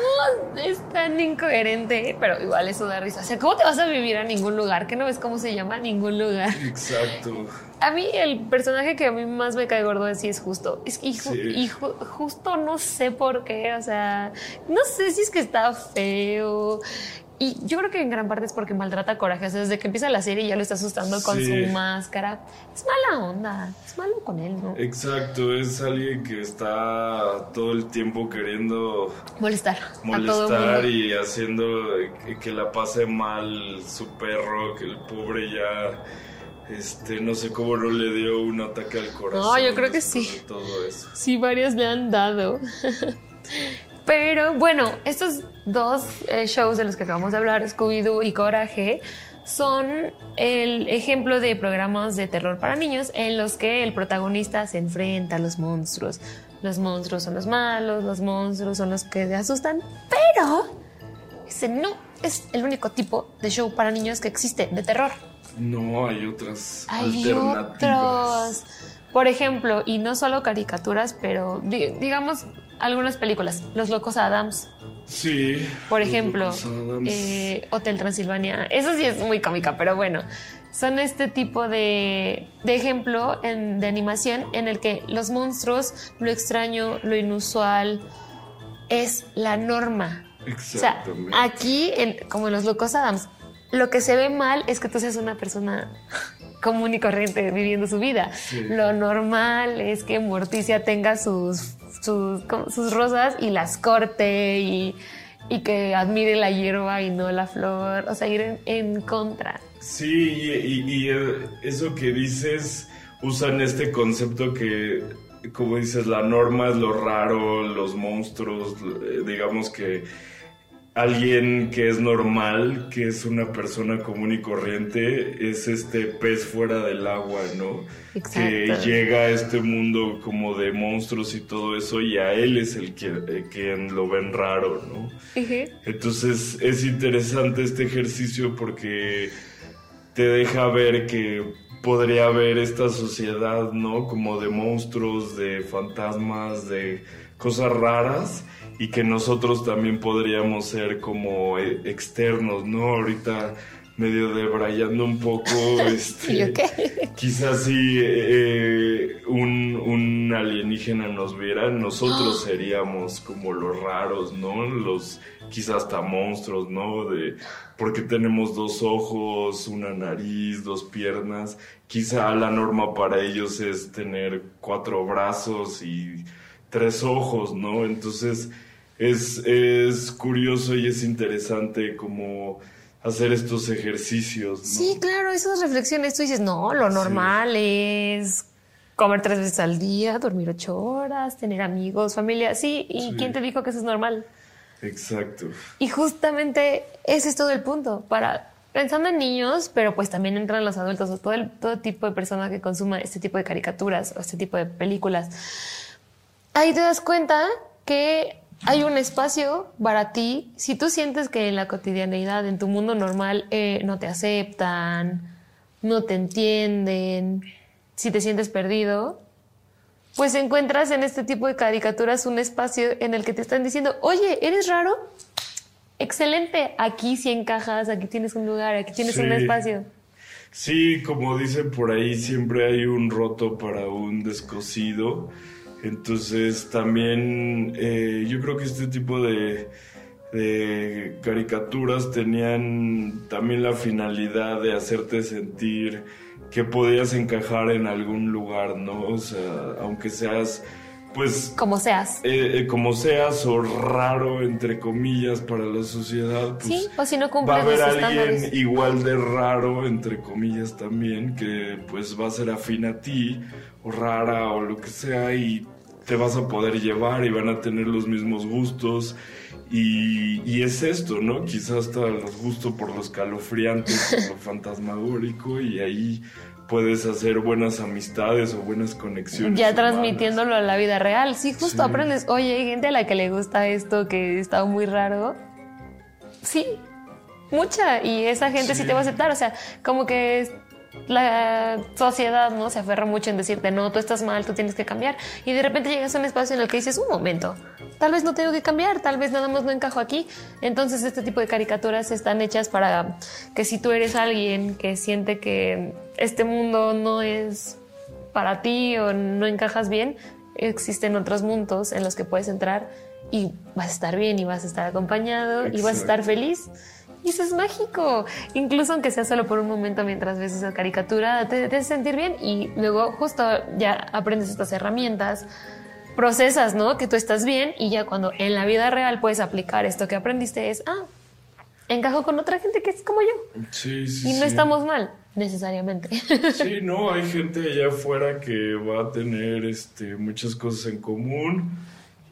es tan incoherente? Pero igual eso da risa. O sea, ¿cómo te vas a vivir a ningún lugar? ¿Qué no ves cómo se llama ningún lugar? Exacto. A mí el personaje que a mí más me cae gordo es es justo. Es que ju- Sí. ju- justo no sé por qué. O sea, no sé si es que está feo. Y yo creo que en gran parte es porque maltrata a Coraje. O sea, desde que empieza la serie ya lo está asustando con Sí. su máscara. Es mala onda. Es malo con él, ¿no? Exacto, es alguien que está todo el tiempo queriendo Molestar, molestar y haciendo que, la pase mal su perro, que el pobre ya, este, no sé cómo no le dio un ataque al corazón. No, yo creo que sí. todo eso. Sí, varias le han dado. Pero bueno, estos dos eh, shows de los que acabamos de hablar, Scooby-Doo y Coraje, son el ejemplo de programas de terror para niños en los que el protagonista se enfrenta a los monstruos. Los monstruos son los malos, los monstruos son los que te asustan, pero ese no es el único tipo de show para niños que existe de terror. No, hay otras Hay alternativas. otros. Por ejemplo, y no solo caricaturas, pero di- digamos algunas películas. Los Locos Adams, Sí. por ejemplo. Eh, Hotel Transilvania. Eso sí es muy cómica, pero bueno. Son este tipo de, de ejemplo en- de animación en el que los monstruos, lo extraño, lo inusual, es la norma. O sea, Exactamente. aquí, en- como en los Locos Adams, lo que se ve mal es que tú seas una persona común y corriente viviendo su vida. Sí. Lo normal es que Morticia tenga sus, sus, rosas y las corte y, y que admire la hierba y no la flor. O sea, ir en, en contra. Sí, y, y- y, eh, eso que dices, usan este concepto que, como dices, la norma es lo raro, los monstruos, eh, digamos que alguien que es normal, que es una persona común y corriente, es este pez fuera del agua, ¿no? Que Exacto. llega a este mundo como de monstruos y todo eso y a él es el que, eh, quien lo ven raro, ¿no? Entonces es interesante este ejercicio porque te deja ver que podría haber esta sociedad, ¿no? Como de monstruos, de fantasmas, de cosas raras y que nosotros también podríamos ser como eh, externos, ¿no? Ahorita medio debrayando un poco, este, quizás si eh, un, un alienígena nos viera, nosotros seríamos como los raros, ¿no? Los quizás hasta monstruos, ¿no? De porque tenemos dos ojos, una nariz, dos piernas. Quizá la norma para ellos es tener cuatro brazos y tres ojos, ¿no? Entonces es, es curioso y es interesante como hacer estos ejercicios, ¿no? Sí, claro, esas reflexiones. Tú dices, no, lo normal es comer tres veces al día, dormir ocho horas, tener amigos, familia. Sí, ¿y Sí. quién te dijo que eso es normal? Exacto. Y justamente ese es todo el punto. Para pensando en niños, pero pues también entran los adultos o todo, el, todo tipo de persona que consuma este tipo de caricaturas o este tipo de películas. Ahí te das cuenta que hay un espacio para ti. Si tú sientes que en la cotidianeidad, en tu mundo normal, eh, no te aceptan, no te entienden, si te sientes perdido, pues encuentras en este tipo de caricaturas un espacio en el que te están diciendo, oye, ¿eres raro? Excelente, aquí sí encajas, aquí tienes un lugar, aquí tienes un espacio. Sí, como dicen por ahí, siempre hay un roto para un descosido. Entonces también eh, yo creo que este tipo de, de caricaturas tenían también la finalidad de hacerte sentir que podías encajar en algún lugar, ¿no? O sea, aunque seas, pues, Como seas. eh, eh, como seas o raro, entre comillas, para la sociedad, pues Sí, o si no va a cumples haber alguien estándares. igual de raro, entre comillas también, que pues va a ser afín a ti, o rara, o lo que sea, y te vas a poder llevar y van a tener los mismos gustos. Y, y es esto, ¿no? Quizás hasta los gustos por los calofriantes, por lo fantasmagórico, y ahí puedes hacer buenas amistades o buenas conexiones. Ya humanas. transmitiéndolo a la vida real. Sí, justo Sí. aprendes, oye, hay gente a la que le gusta esto que está muy raro. Sí, mucha. Y esa gente sí, Sí. te va a aceptar. O sea, como que la sociedad no se aferra mucho en decirte, no, tú estás mal, tú tienes que cambiar. Y de repente llegas a un espacio en el que dices, un momento, tal vez no tengo que cambiar, tal vez nada más no encajo aquí. Entonces este tipo de caricaturas están hechas para que si tú eres alguien que siente que este mundo no es para ti o no encajas bien, existen otros mundos en los que puedes entrar y vas a estar bien y vas a estar acompañado y vas a estar feliz. Y eso es mágico. Incluso aunque sea solo por un momento mientras ves esa caricatura, te, te hace sentir bien y luego justo ya aprendes estas herramientas, procesas, ¿no? Que tú estás bien y ya cuando en la vida real puedes aplicar esto que aprendiste es, ah, encajo con otra gente que es como yo Sí, sí, y no sí. estamos mal necesariamente. Sí, no, hay gente allá afuera que va a tener este, muchas cosas en común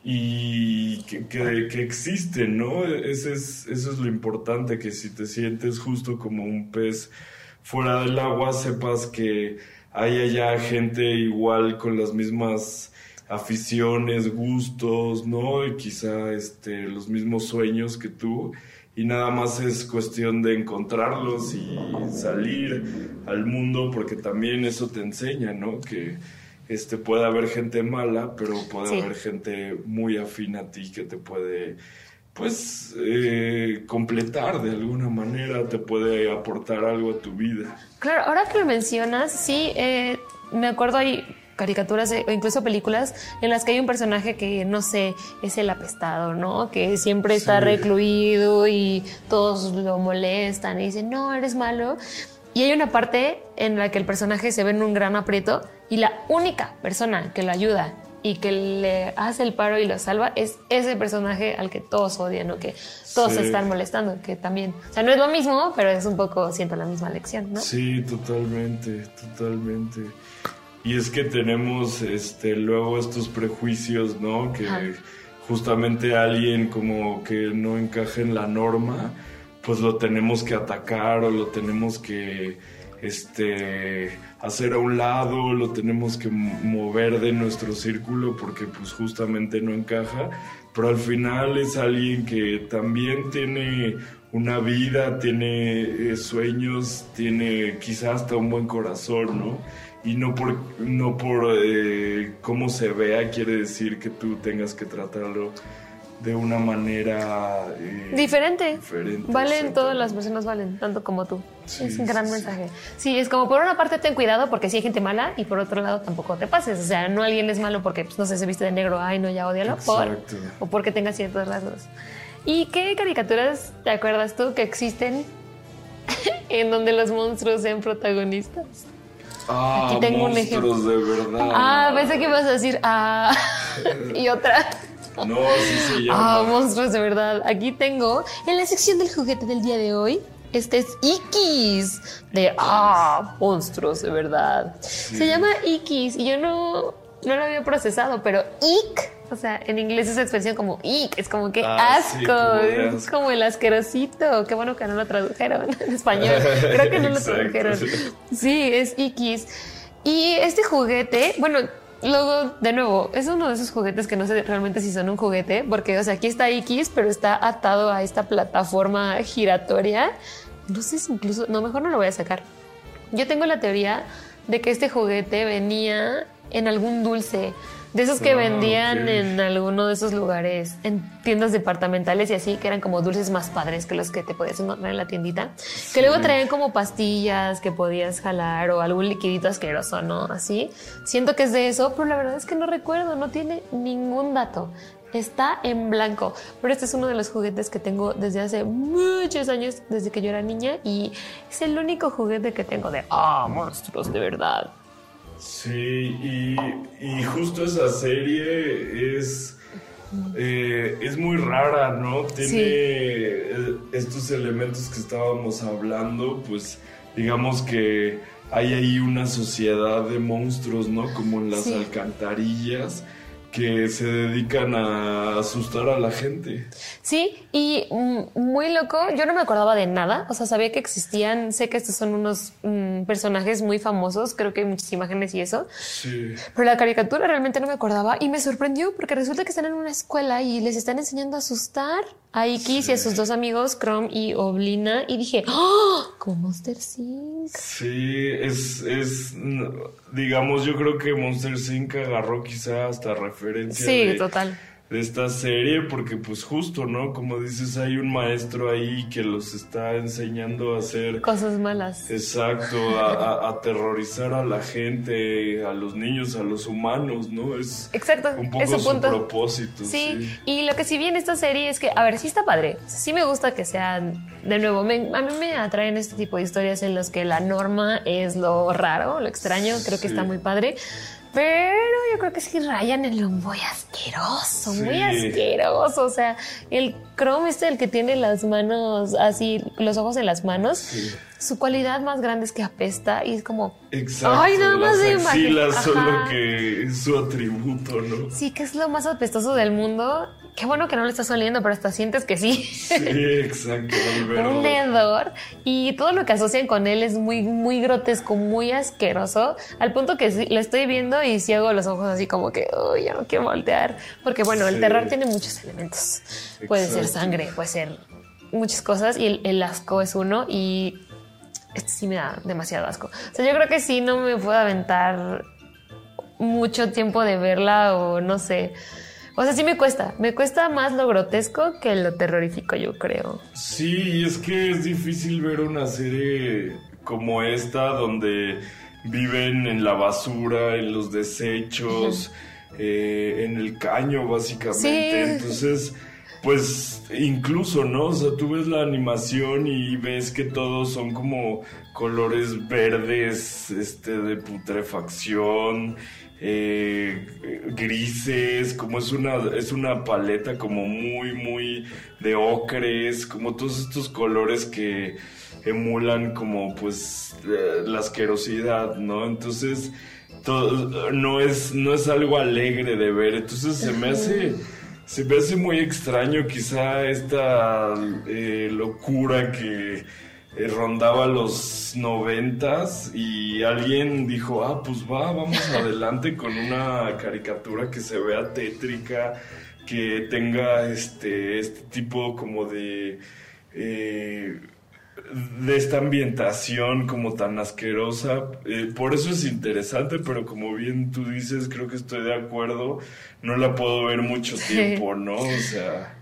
y que, que, existen, ¿no? Ese es, eso es lo importante, que si te sientes justo como un pez fuera del agua, sepas que hay allá gente igual con las mismas aficiones, gustos, ¿no? Y quizá este, los mismos sueños que tú. Y nada más es cuestión de encontrarlos y salir al mundo, porque también eso te enseña, ¿no? Que este, puede haber gente mala, pero puede Sí. haber gente muy afín a ti que te puede, pues, eh, completar de alguna manera, te puede aportar algo a tu vida. Claro, ahora que lo mencionas, sí, eh, me acuerdo hay caricaturas eh, o incluso películas en las que hay un personaje que, no sé, es el apestado, ¿no? Que siempre está Sí. recluido y todos lo molestan y dicen, no, eres malo. Y hay una parte en la que el personaje se ve en un gran aprieto y la única persona que lo ayuda y que le hace el paro y lo salva es ese personaje al que todos odian o que todos Sí. están molestando, que también, o sea, no es lo mismo, pero es un poco, siento la misma lección, ¿no? Sí, totalmente, totalmente. Y es que tenemos este luego estos prejuicios, ¿no? Que Ajá. justamente alguien como que no encaja en la norma, pues lo tenemos que atacar o lo tenemos que este hacer a un lado, lo tenemos que mover de nuestro círculo porque pues justamente no encaja, pero al final es alguien que también tiene una vida, tiene eh, sueños, tiene quizás hasta un buen corazón, ¿no? Y no por, no por eh, cómo se vea quiere decir que tú tengas que tratarlo de una manera eh, Diferente. diferente, Valen, todas las personas valen, tanto como tú. Sí, es un gran sí, sí. mensaje. Sí, es como por una parte ten cuidado porque sí hay gente mala y por otro lado tampoco te pases. O sea, no alguien es malo porque, pues, no sé, se viste de negro, ay, no, ya odialo. Por, Exacto. o porque tenga ciertos rasgos. ¿Y qué caricaturas te acuerdas tú que existen en donde los monstruos sean protagonistas? Ah, Aquí tengo un monstruos de verdad. Ah, pensé que ibas a decir, ah, y otra. No, sí se llama. Ah, monstruos de verdad. Aquí tengo, en la sección del juguete del día de hoy, Este es Ikis de Ah, monstruos de verdad. Se llama Ikis y yo no, no lo había procesado, pero Ik, o sea, en inglés esa expresión como Ik, es como que Ah, sí, asco, como de es como el asquerosito. Qué bueno que no lo tradujeron en español. Creo que no lo tradujeron. sí. Sí, es Ikis. Y este juguete, bueno, luego, de nuevo, es uno de esos juguetes que no sé realmente si son un juguete, porque, o sea, aquí está Ikis, pero está atado a esta plataforma giratoria. No sé si incluso, no, mejor no lo voy a sacar. Yo tengo la teoría de que este juguete venía en algún dulce, de esos que Ah, vendían en alguno de esos lugares, en tiendas departamentales y así, que eran como dulces más padres que los que te podías encontrar en la tiendita, que luego traían como pastillas que podías jalar o algún liquidito asqueroso, ¿no? Así. Siento que es de eso, pero la verdad es que no recuerdo, no tiene ningún dato. Está en blanco, pero este es uno de los juguetes que tengo desde hace muchos años, desde que yo era niña, y es el único juguete que tengo de, ah, monstruos, de verdad. Sí, y, y justo esa serie es, eh, es muy rara, ¿no? Tiene Sí. estos elementos que estábamos hablando, pues digamos que hay ahí una sociedad de monstruos, ¿no? Como en las Sí. alcantarillas que se dedican a asustar a la gente. Sí, y mm, muy loco, yo no me acordaba de nada, o sea, sabía que existían, sé que estos son unos mm, personajes muy famosos, creo que hay muchas imágenes y eso, Sí. pero la caricatura realmente no me acordaba y me sorprendió porque resulta que están en una escuela y les están enseñando a asustar a Ikis y a sus dos amigos, Chrome y Oblina, y dije, ¡oh! Como Monster Inc. Sí, es, es, digamos, yo creo que Monster Inc. agarró quizá hasta referencia Sí, de, total. De esta serie, porque pues justo, ¿no? Como dices, hay un maestro ahí que los está enseñando a hacer, Cosas malas. exacto, a, a- aterrorizar a la gente, a los niños, a los humanos, ¿no? Es Exacto, un poco su punto. propósito. Sí, Sí, y lo que sí vi en esta serie es que, a ver, sí está padre. Sí me gusta que sean, de nuevo, me- a mí me atraen este tipo de historias en las que la norma es lo raro, lo extraño, creo que está muy padre. Pero yo creo que sí rayan en lo muy asqueroso, muy asqueroso. O sea, el Chrome este, el que tiene las manos así, los ojos en las manos, Sí. su cualidad más grande es que apesta y es como, Exacto. Ay, nada más de imagen- axilas son lo Ajá. que es su atributo, ¿no? sí, que es lo más apestoso del mundo. Qué bueno que no le estás oliendo, pero hasta sientes que sí. Sí, exacto. Un hedor y todo lo que asocian con él es muy muy grotesco, muy asqueroso, al punto que lo estoy viendo y si hago los ojos así como que, uy, ya no quiero voltear, porque bueno, el terror tiene muchos elementos. Puede ser sangre, puede ser muchas cosas y el, el asco es uno y este sí me da demasiado asco. O sea, yo creo que sí no me puedo aventar mucho tiempo de verla o no sé. O sea, sí me cuesta. Me cuesta más lo grotesco que lo terrorífico, yo creo. Sí, es que es difícil ver una serie como esta donde viven en la basura, en los desechos, eh, en el caño básicamente. Sí. Entonces, pues incluso, ¿no? O sea, tú ves la animación y ves que todos son como colores verdes, este, de putrefacción. Eh, grises, como es una, es una paleta como muy, muy de ocres, como todos estos colores que emulan como pues eh, la asquerosidad, ¿no? Entonces, todo, no, es, no es algo alegre de ver, entonces se me hace... Se me hace muy extraño quizá esta eh, locura que eh, rondaba los noventas y alguien dijo, ah, pues va, vamos adelante con una caricatura que se vea tétrica, que tenga este, este tipo como de... eh, de esta ambientación como tan asquerosa. Eh, por eso es interesante, pero como bien tú dices, creo que estoy de acuerdo. No la puedo ver mucho tiempo, ¿no? O sea,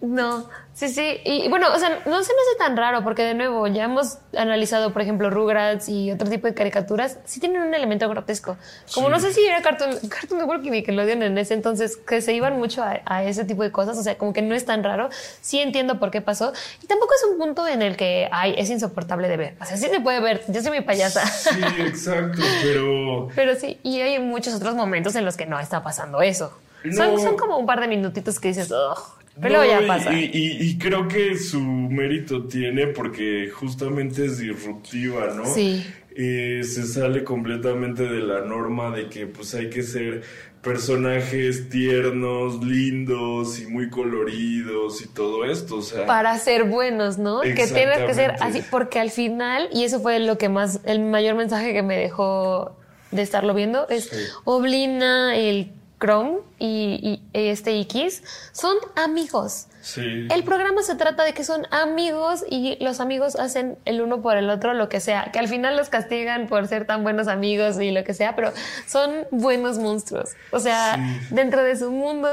No, sí, sí. Y, bueno, o sea, no se me hace tan raro porque de nuevo ya hemos analizado, por ejemplo, Rugrats y otro tipo de caricaturas. Sí tienen un elemento grotesco. Como Sí. no sé si era Cartoon, Cartoon Network y Nickelodeon en ese entonces, que se iban mucho a, a ese tipo de cosas. O sea, como que no es tan raro. Sí entiendo por qué pasó. Y tampoco es un punto en el que, ay, es insoportable de ver. O sea, sí se puede ver. Yo soy mi payasa. sí, exacto, pero... Pero sí, y hay muchos otros momentos en los que no está pasando eso. Son, No. son como un par de minutitos que dices, "Ugh, Pero ya pasa. Y, y- y creo que su mérito tiene porque justamente es disruptiva, ¿no? Sí. Eh, se sale completamente de la norma de que pues hay que ser personajes tiernos, lindos y muy coloridos y todo esto, o sea, para ser buenos, ¿no? Que tienes que ser así, porque al final, y eso fue lo que más, el mayor mensaje que me dejó de estarlo viendo, es Sí. Oblina, el Chrome y, y este X son amigos. sí. El programa se trata de que son amigos y los amigos hacen el uno por el otro lo que sea, que al final los castigan por ser tan buenos amigos y lo que sea, pero son buenos monstruos. O sea, Sí. dentro de su mundo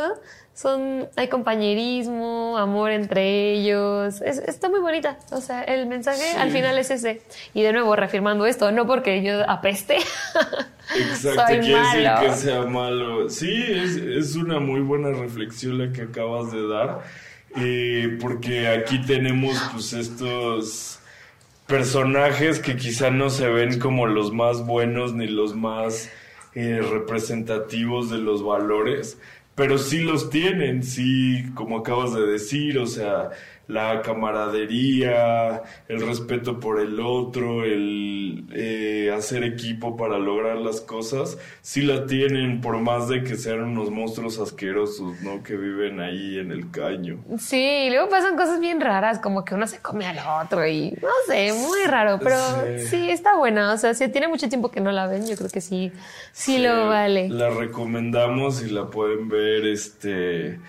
son hay compañerismo, amor entre ellos. Es- está muy bonita. O sea, el mensaje Sí. al final es ese. Y de nuevo reafirmando esto, no porque yo apeste. Exacto, Soy quiere decir que sea malo. Sí, es, es una muy buena reflexión la que acabas de dar, eh, porque aquí tenemos pues estos personajes que quizá no se ven como los más buenos ni los más eh, representativos de los valores, pero sí los tienen, sí, como acabas de decir, o sea, la camaradería, el respeto por el otro, el eh, hacer equipo para lograr las cosas, sí la tienen, por más de que sean unos monstruos asquerosos, ¿no? Que viven ahí en el caño. Sí, y luego pasan cosas bien raras, como que uno se come al otro y no sé, muy raro, pero Sí. sí, está buena. O sea, si tiene mucho tiempo que no la ven, yo creo que sí, sí, lo Eh, vale. La recomendamos y la pueden ver, este...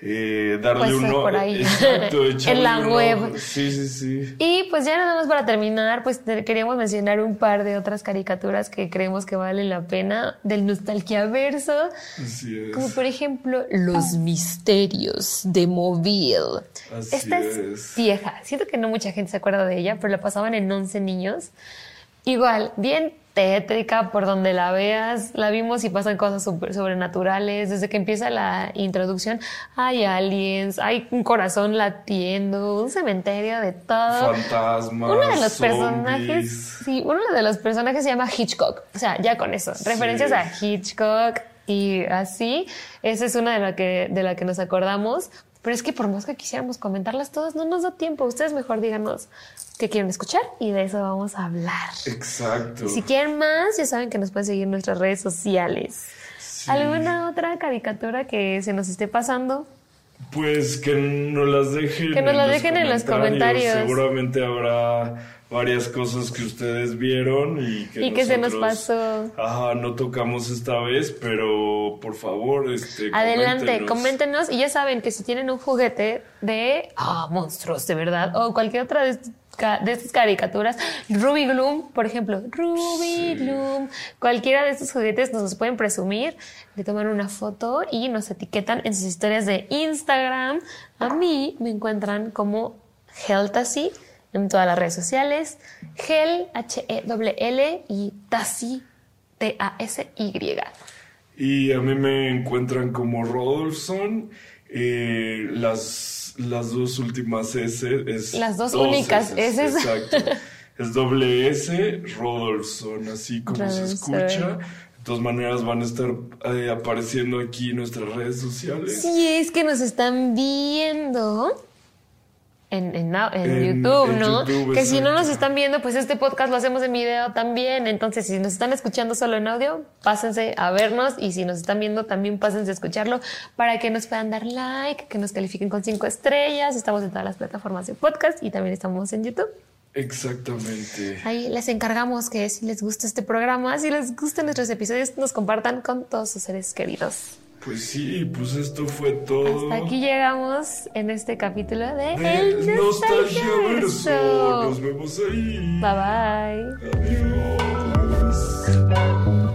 eh, darle Pues, uno por ahí. exacto, En la un web. ojo. sí sí sí Y pues ya nada más para terminar, pues queríamos mencionar un par de otras caricaturas que creemos que valen la pena del nostalgiaverso, así es como por ejemplo Los Misterios de Mobile. Así Esta es, es. vieja, siento que no mucha gente se acuerda de ella, pero la pasaban en 11 niños. Igual, bien tétrica por donde la veas, la vimos y pasan cosas super- sobrenaturales, desde que empieza la introducción hay aliens, hay un corazón latiendo, un cementerio de todo. fantasmas Uno de los zombies. personajes, sí, uno de los personajes se llama Hitchcock. O sea, ya con eso, referencias Sí. a Hitchcock y así. Esa es una de la que de la que nos acordamos. Pero es que por más que quisiéramos comentarlas todas, no nos da tiempo. Ustedes mejor díganos qué quieren escuchar y de eso vamos a hablar. exacto Si quieren más, ya saben que nos pueden seguir en nuestras redes sociales. Sí. ¿Alguna otra caricatura que se nos esté pasando? Pues que nos las dejen. Que nos las dejen en los comentarios. Seguramente habrá varias cosas que ustedes vieron y que, Y que se nos pasó. Ajá, no tocamos esta vez, pero por favor, este. Adelante, coméntenos. coméntenos. Y ya saben que si tienen un juguete de ah, monstruos de verdad o cualquier otra de, de estas caricaturas, Ruby Gloom, por ejemplo, Ruby Gloom, cualquiera de estos juguetes nos los pueden presumir, le toman una foto y nos etiquetan en sus historias de Instagram. A mí me encuentran como Heltasy en todas las redes sociales, Hel, H-E-L-L y Tasy, T-A-S-Y. Y a mí me encuentran como Rodolfson. eh, las, las dos últimas S es. Las dos únicas S. Exacto. Es doble S, Rodolfson, así como se escucha. De todas maneras van a estar eh, apareciendo aquí en nuestras redes sociales. Si es que nos están viendo en, en, YouTube, en ¿no? YouTube, que si no nos están viendo, pues este podcast lo hacemos en video también. Entonces, si nos están escuchando solo en audio, pásense a vernos. Y si nos están viendo, también pásense a escucharlo para que nos puedan dar like, que nos califiquen con cinco estrellas. Estamos en todas las plataformas de podcast y también estamos en YouTube. Exactamente. Ahí les encargamos que si les gusta este programa, si les gustan nuestros episodios, nos compartan con todos sus seres queridos. Pues sí, pues esto fue todo. Hasta aquí llegamos en este capítulo de de El Nostalgia. Verso. Nos vemos ahí. Bye bye. Adiós.